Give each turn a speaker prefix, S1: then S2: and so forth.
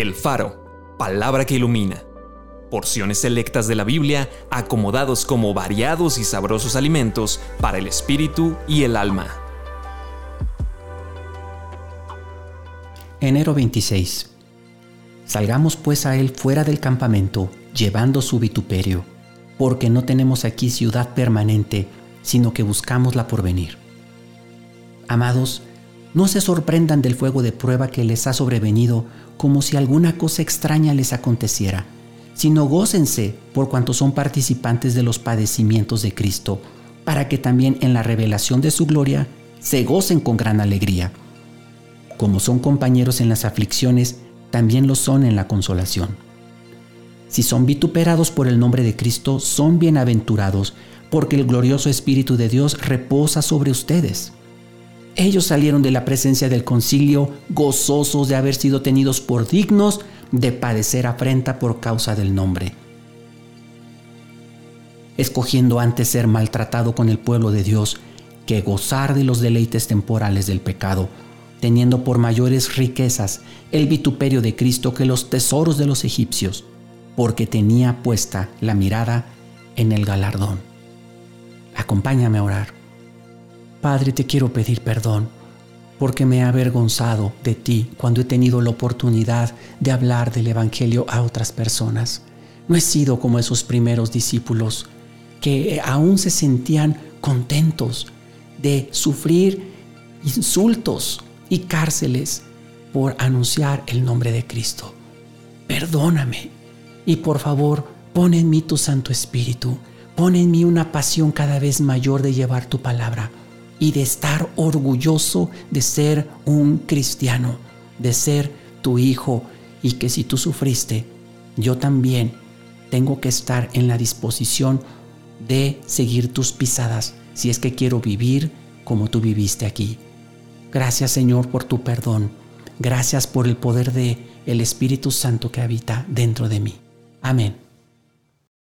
S1: El Faro, palabra que ilumina. Porciones selectas de la Biblia acomodados como variados y sabrosos alimentos para el espíritu y el alma.
S2: Enero 26. Salgamos pues a él fuera del campamento, llevando su vituperio, porque no tenemos aquí ciudad permanente, sino que buscamos la porvenir. Amados, no se sorprendan del fuego de prueba que les ha sobrevenido como si alguna cosa extraña les aconteciera, sino gócense por cuanto son participantes de los padecimientos de Cristo, para que también en la revelación de su gloria se gocen con gran alegría. Como son compañeros en las aflicciones, también lo son en la consolación. Si son vituperados por el nombre de Cristo, son bienaventurados, porque el glorioso Espíritu de Dios reposa sobre ustedes. Ellos salieron de la presencia del concilio gozosos de haber sido tenidos por dignos de padecer afrenta por causa del nombre, escogiendo antes ser maltratado con el pueblo de Dios que gozar de los deleites temporales del pecado, teniendo por mayores riquezas el vituperio de Cristo que los tesoros de los egipcios, porque tenía puesta la mirada en el galardón. Acompáñame a orar. Padre, te quiero pedir perdón porque me he avergonzado de ti cuando he tenido la oportunidad de hablar del Evangelio a otras personas. No he sido como esos primeros discípulos que aún se sentían contentos de sufrir insultos y cárceles por anunciar el nombre de Cristo. Perdóname y por favor pon en mí tu Santo Espíritu, pon en mí una pasión cada vez mayor de llevar tu palabra y de estar orgulloso de ser un cristiano, de ser tu hijo y que si tú sufriste, yo también tengo que estar en la disposición de seguir tus pisadas si es que quiero vivir como tú viviste aquí. Gracias Señor por tu perdón. Gracias por el poder de el Espíritu Santo que habita dentro de mí. Amén.